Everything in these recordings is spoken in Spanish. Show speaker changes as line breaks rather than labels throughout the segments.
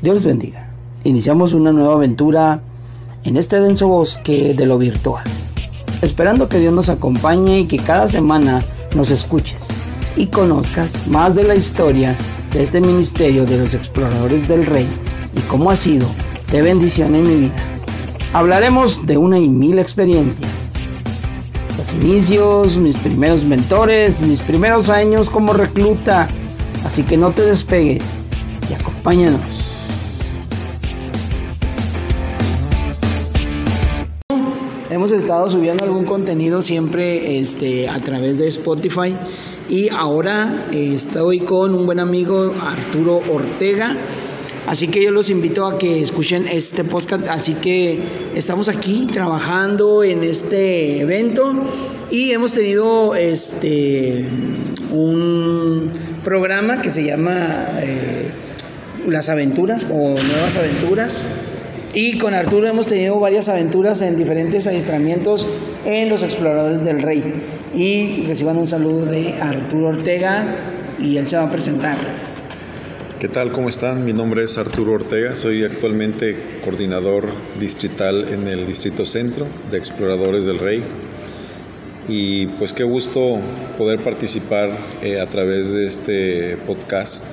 Dios bendiga. Iniciamos una nueva aventura en este denso bosque de lo virtual. Esperando que Dios nos acompañe y que cada semana nos escuches y conozcas más de la historia de este ministerio de los exploradores del rey y cómo ha sido de bendición en mi vida. Hablaremos de una y mil experiencias. Los inicios, mis primeros mentores, mis primeros años como recluta. Así que no te despegues y acompáñanos. Hemos estado subiendo algún contenido siempre este, a través de Spotify y ahora eh, estoy con un buen amigo Arturo Ortega. Así que yo los invito a que escuchen este podcast. Así que estamos aquí trabajando en este evento y hemos tenido este un programa que se llama eh, Las Aventuras o Nuevas Aventuras. Y con Arturo hemos tenido varias aventuras en diferentes adiestramientos en los exploradores del rey. Y reciban un saludo de Arturo Ortega y él se va a presentar.
¿Qué tal? ¿Cómo están? Mi nombre es Arturo Ortega, soy actualmente coordinador distrital en el Distrito Centro de Exploradores del Rey. Y pues qué gusto poder participar eh, a través de este podcast.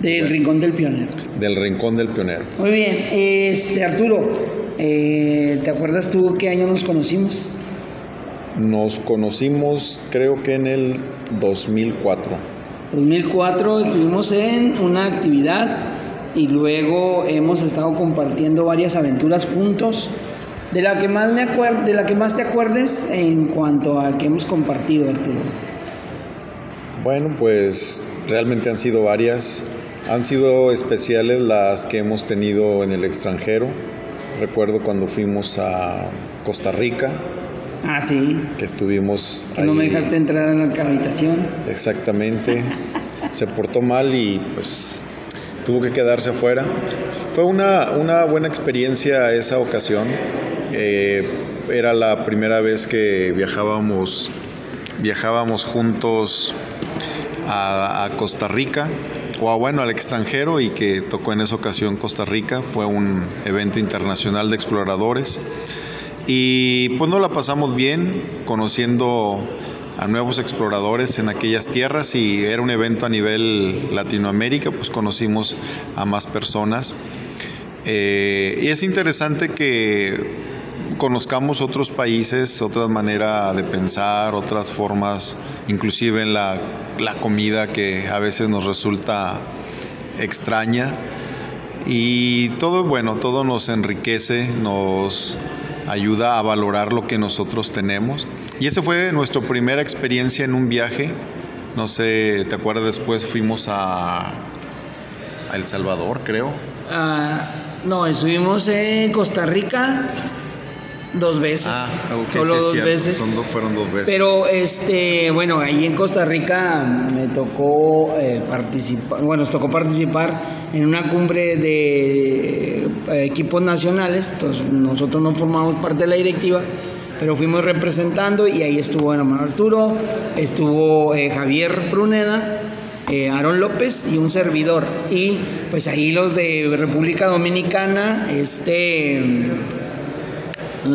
Del Rincón del Pionero.
Del Rincón del Pionero.
Muy bien, este Arturo, eh, ¿te acuerdas tú qué año nos conocimos?
Nos conocimos creo que en el 2004.
2004 estuvimos en una actividad y luego hemos estado compartiendo varias aventuras juntos. De la que más me acuer de la que más te acuerdes en cuanto a que hemos compartido, Arturo.
Bueno, pues realmente han sido varias. Han sido especiales las que hemos tenido en el extranjero. Recuerdo cuando fuimos a Costa Rica.
Ah, sí.
Que estuvimos.
Que no me dejaste entrar en la habitación.
Exactamente. Se portó mal y pues tuvo que quedarse afuera. Fue una, una buena experiencia esa ocasión. Eh, era la primera vez que viajábamos, viajábamos juntos a, a Costa Rica o bueno, al extranjero y que tocó en esa ocasión Costa Rica. Fue un evento internacional de exploradores. Y pues nos la pasamos bien conociendo a nuevos exploradores en aquellas tierras y era un evento a nivel Latinoamérica, pues conocimos a más personas. Eh, y es interesante que conozcamos otros países, otras maneras de pensar, otras formas, inclusive en la, la comida que a veces nos resulta extraña. Y todo, bueno, todo nos enriquece, nos ayuda a valorar lo que nosotros tenemos. Y esa fue nuestra primera experiencia en un viaje. No sé, ¿te acuerdas? Después fuimos a, El Salvador, creo.
Uh, no, estuvimos en Costa Rica dos veces.
Ah, okay,
solo
sí,
dos
cierto.
veces.
Son dos, fueron dos veces.
Pero este, bueno, ahí en Costa Rica me tocó eh, participar, bueno, nos tocó participar en una cumbre de eh, equipos nacionales. Entonces, nosotros no formamos parte de la directiva, pero fuimos representando y ahí estuvo el hermano Arturo, estuvo eh, Javier Pruneda. Aaron López y un servidor. Y pues ahí los de República Dominicana, este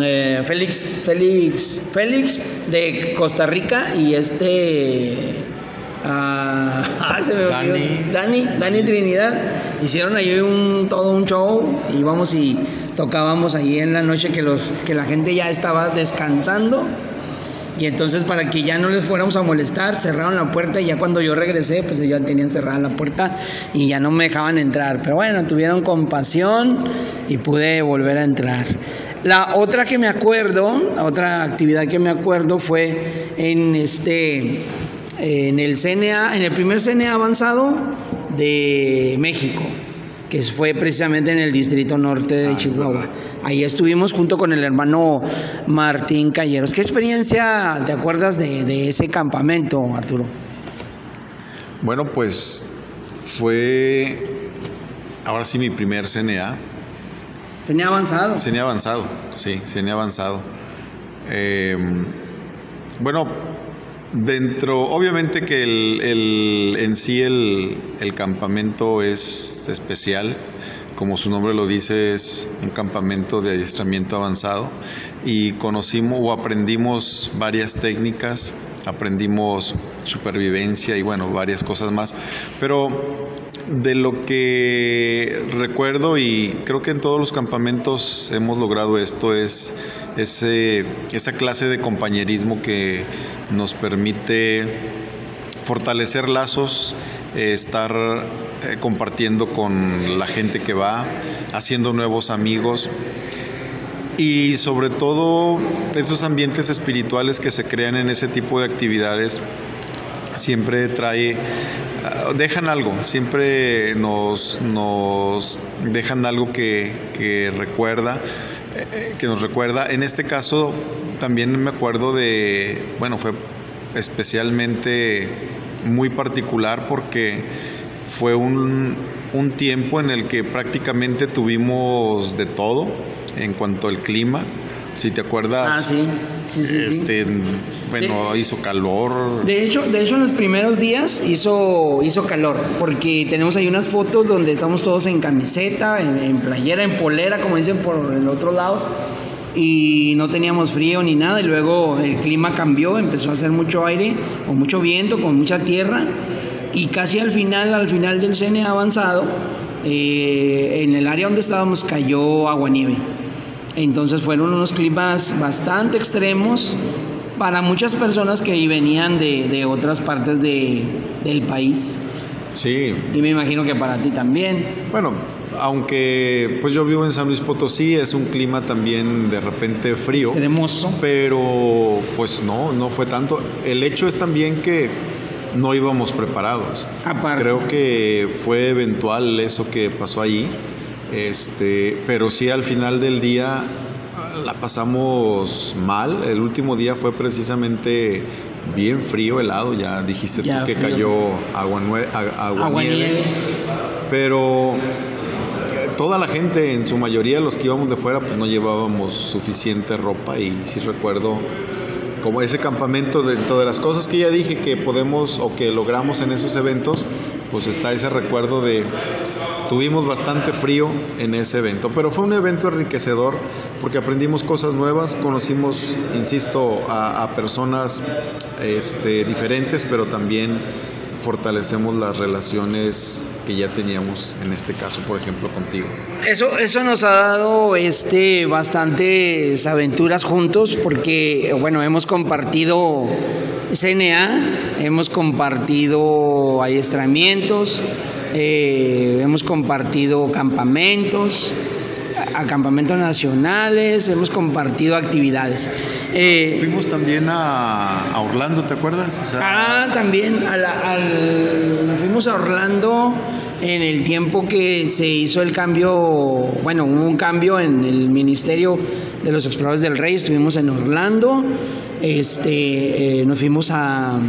eh, Félix, Félix, Félix de Costa Rica y este ah, se me olvidó.
Dani.
Dani, Dani Trinidad hicieron ahí un todo un show íbamos y tocábamos ahí en la noche que los que la gente ya estaba descansando y entonces para que ya no les fuéramos a molestar cerraron la puerta y ya cuando yo regresé pues ellos ya tenían cerrada la puerta y ya no me dejaban entrar pero bueno tuvieron compasión y pude volver a entrar la otra que me acuerdo, la otra actividad que me acuerdo fue en este, en el CNA, en el primer CNA avanzado de México, que fue precisamente en el Distrito Norte de
Ah,
Chihuahua. Ahí estuvimos junto con el hermano Martín Calleros. ¿Qué experiencia te acuerdas de, de ese campamento, Arturo?
Bueno, pues fue ahora sí mi primer CNA.
Tenía avanzado.
CNA avanzado, sí, CNA avanzado. Eh, bueno, dentro, obviamente que el, el- en sí el, el campamento es especial. como su nombre lo dice, es un campamento de adiestramiento avanzado y conocimos o aprendimos varias técnicas, aprendimos supervivencia y bueno, varias cosas más. Pero de lo que recuerdo y creo que en todos los campamentos hemos logrado esto es ese, esa clase de compañerismo que nos permite fortalecer lazos, eh, estar eh, compartiendo con la gente que va, haciendo nuevos amigos y sobre todo esos ambientes espirituales que se crean en ese tipo de actividades siempre trae ah, dejan algo, siempre nos, nos dejan algo que, recuerda, eh, que nos recuerda. En este caso también me acuerdo de, bueno, fue especialmente muy particular porque fue un, tiempo en el que prácticamente tuvimos de todo en cuanto al clima. Si te acuerdas.
Ah, sí. Sí, sí,
este, Bueno, hizo calor.
De hecho, de hecho, en los primeros días hizo, hizo calor, porque tenemos ahí unas fotos donde estamos todos en camiseta, en, playera, en polera, como dicen por el otro lado, y no teníamos frío ni nada, y luego el clima cambió, empezó a hacer mucho aire, o mucho viento, con mucha tierra, y casi al final, al final del CNA avanzado, eh, en el área donde estábamos cayó agua nieve. Entonces fueron unos climas bastante extremos para muchas personas que venían de, otras partes del país.
Sí.
Y me imagino que para ti también.
Bueno, aunque pues yo vivo en San Luis Potosí, es un clima también de repente frío.
Extremoso.
Pero pues no, no fue tanto. El hecho es también que no íbamos preparados. Creo que fue eventual eso que pasó allí. Este, pero sí al final del día la pasamos mal. El último día fue precisamente bien frío, helado. Ya dijiste tú que cayó agua, agua, nieve. Pero eh, toda la gente, en su mayoría los que íbamos de fuera, pues no llevábamos suficiente ropa y sí recuerdo como ese campamento, dentro de las cosas que ya dije que podemos o que logramos en esos eventos, pues está ese recuerdo de tuvimos bastante frío en ese evento, pero fue un evento enriquecedor porque aprendimos cosas nuevas, conocimos, insisto, a, personas este, diferentes, pero también fortalecemos las relaciones que ya teníamos en este caso, por ejemplo, contigo.
Eso, eso nos ha dado este, bastantes aventuras juntos porque, bueno, hemos compartido CNA, hemos compartido adiestramientos, eh, hemos compartido campamentos, acampamentos nacionales, hemos compartido actividades.
Eh, Fuimos también a, Orlando, ¿te acuerdas?
ah, también, fuimos a Orlando en el tiempo que se hizo el cambio, bueno, hubo un cambio en el Ministerio de los Exploradores del Rey, estuvimos en Orlando, este, eh, nos fuimos a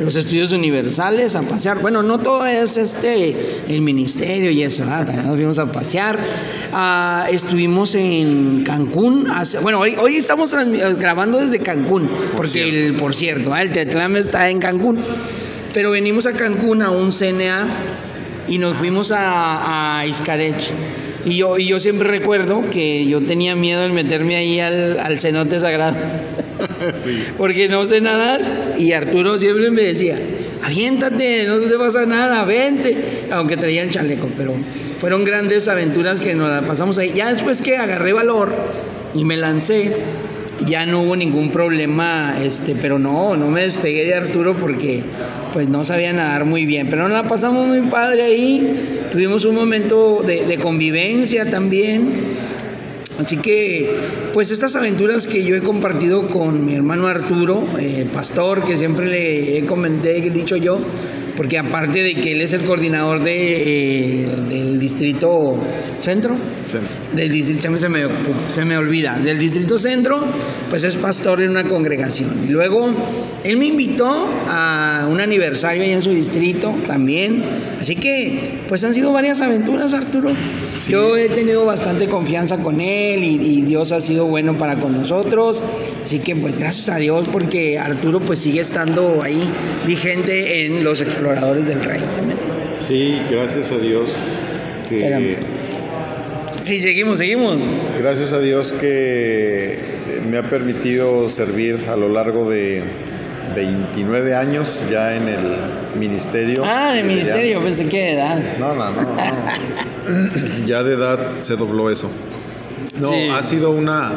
los estudios universales a pasear. Bueno, no todo es este el ministerio y eso, también nos fuimos a pasear. Ah, estuvimos en Cancún. bueno, hoy, hoy estamos grabando desde Cancún, porque el, por cierto, el Tetlam está en Cancún. Pero venimos a Cancún a un CNA y nos fuimos a, a Y yo, y yo siempre recuerdo que yo tenía miedo de meterme ahí al, al cenote sagrado. Porque no sé nadar. Y Arturo siempre me decía, aviéntate, no te pasa nada, vente. Aunque traía el chaleco, pero fueron grandes aventuras que nos pasamos ahí. Ya después que agarré valor y me lancé, ya no hubo ningún problema, este, pero no, no me despegué de Arturo porque pues no sabía nadar muy bien, pero nos la pasamos muy padre ahí, tuvimos un momento de, de convivencia también, Así que, pues estas aventuras que yo he compartido con mi hermano Arturo, eh, pastor, que siempre le he comentado, he dicho yo, porque aparte de que él es el coordinador de, eh, distrito centro, del distrito, se me, se me olvida, del distrito centro, pues es pastor en una congregación. Y luego él me invitó a un aniversario ahí en su distrito también. Así que, pues han sido varias aventuras, Arturo. Yo he tenido bastante confianza con él y, y, Dios ha sido bueno para con nosotros. Así que, pues gracias a Dios porque Arturo pues sigue estando ahí vigente en los exploradores del rey.
Sí, gracias a Dios que
Sí, seguimos, seguimos.
Gracias a Dios que me ha permitido servir a lo largo de 29 años ya en el ministerio.
Ah, en el ministerio, pensé que de edad.
No, no, no, ya de edad se dobló eso. No, ha sido una,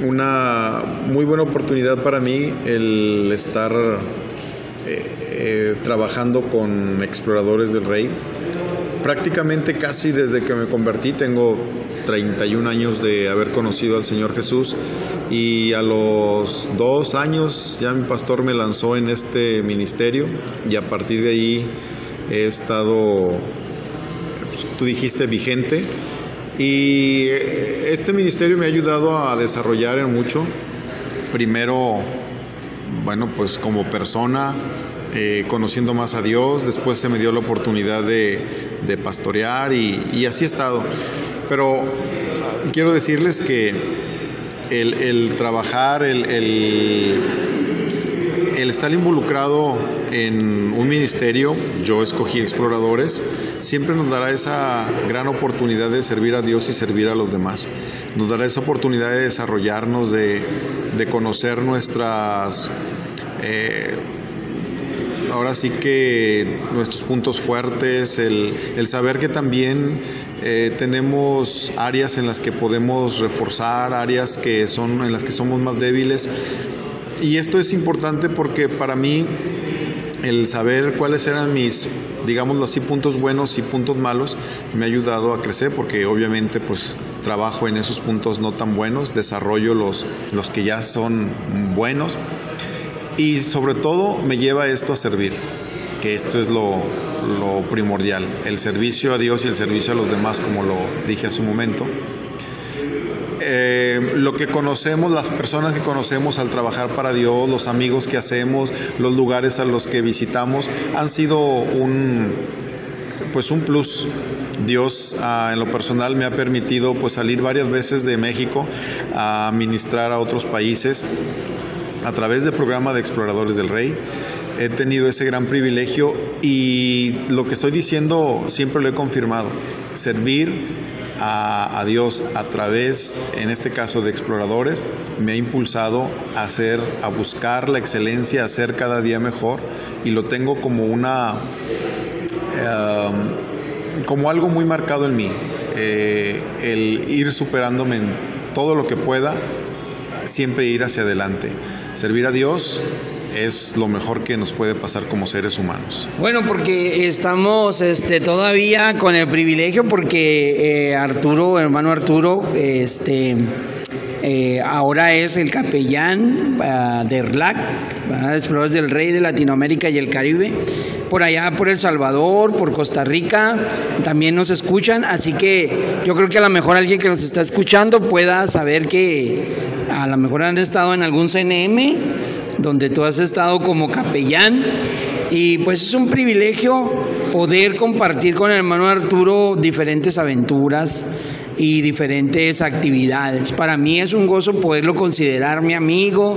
una muy buena oportunidad para mí el estar eh, eh, trabajando con exploradores del rey. Prácticamente casi desde que me convertí, tengo 31 años de haber conocido al Señor Jesús y a los dos años ya mi pastor me lanzó en este ministerio y a partir de ahí he estado, pues, tú dijiste, vigente y este ministerio me ha ayudado a desarrollar en mucho. Primero, bueno, pues como persona, eh, conociendo más a Dios, después se me dio la oportunidad de, pastorear y, así he estado. Pero quiero decirles que el, trabajar, el, el, estar involucrado en un ministerio, yo escogí exploradores, siempre nos dará esa gran oportunidad de servir a Dios y servir a los demás. Nos dará esa oportunidad de desarrollarnos, de, conocer nuestras... Eh, ahora sí que nuestros puntos fuertes, el, saber que también eh, tenemos áreas en las que podemos reforzar, áreas que son, en las que somos más débiles. Y esto es importante porque para mí el saber cuáles eran mis, digámoslo así, puntos buenos y puntos malos me ha ayudado a crecer porque obviamente pues trabajo en esos puntos no tan buenos, desarrollo los, los que ya son buenos y sobre todo me lleva esto a servir, que esto es lo, primordial, el servicio a Dios y el servicio a los demás, como lo dije hace un momento. Eh, lo que conocemos, las personas que conocemos al trabajar para Dios, los amigos que hacemos, los lugares a los que visitamos, han sido un, pues un plus. Dios ah, en lo personal me ha permitido pues salir varias veces de México a ministrar a otros países a través del programa de Exploradores del Rey. He tenido ese gran privilegio y lo que estoy diciendo siempre lo he confirmado. Servir a, Dios a través, en este caso de exploradores, me ha impulsado a hacer, a buscar la excelencia, a ser cada día mejor y lo tengo como una, em, como algo muy marcado en mí, eh, el ir superándome en todo lo que pueda, siempre ir hacia adelante servir a Dios es lo mejor que nos puede pasar como seres humanos.
Bueno, porque estamos este, todavía con el privilegio, porque eh, Arturo, hermano Arturo, este, eh, ahora es el capellán uh, de RLAC, Exploradores del Rey de Latinoamérica y el Caribe. Por allá, por El Salvador, por Costa Rica, también nos escuchan. Así que yo creo que a lo mejor alguien que nos está escuchando pueda saber que a lo mejor han estado en algún CNM, donde tú has estado como capellán. Y pues es un privilegio poder compartir con el hermano Arturo diferentes aventuras, y diferentes actividades. Para mí es un gozo poderlo considerar mi amigo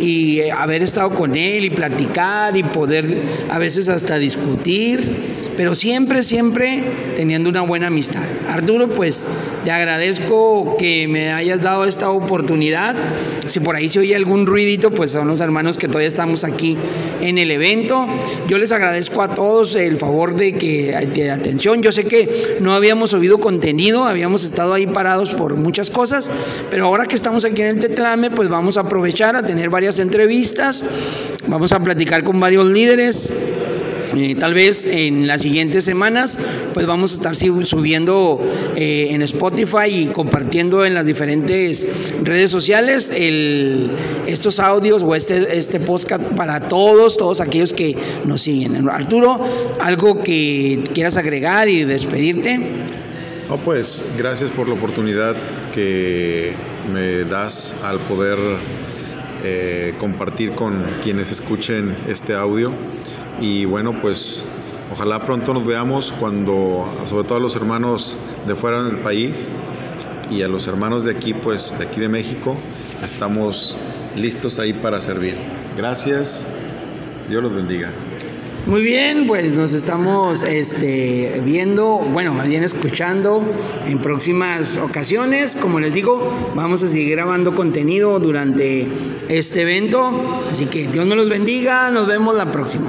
y eh, haber estado con él y platicar y poder a veces hasta discutir, pero siempre, siempre teniendo una buena amistad. Arturo, pues te agradezco que me hayas dado esta oportunidad. Si por ahí se oye algún ruidito, pues son los hermanos que todavía estamos aquí en el evento. Yo les agradezco a todos el favor de que de atención. Yo sé que no habíamos oído contenido, habíamos estado ahí parados por muchas cosas, pero ahora que estamos aquí en el Tetlame, pues vamos a aprovechar a tener varias entrevistas, vamos a platicar con varios líderes. Eh, tal vez en las siguientes semanas pues vamos a estar subiendo eh, en Spotify y compartiendo en las diferentes redes sociales estos audios o este, este podcast para todos, todos aquellos que nos siguen. Arturo, algo que quieras agregar y despedirte.
No, pues gracias por la oportunidad que me das al poder eh, compartir con quienes escuchen este audio. Y bueno, pues ojalá pronto nos veamos cuando, sobre todo a los hermanos de fuera del país y a los hermanos de aquí, pues de aquí de México, estamos listos ahí para servir. Gracias, Dios los bendiga.
Muy bien, pues nos estamos este, viendo, bueno, más bien escuchando en próximas ocasiones. Como les digo, vamos a seguir grabando contenido durante este evento. Así que Dios me los bendiga. Nos vemos la próxima.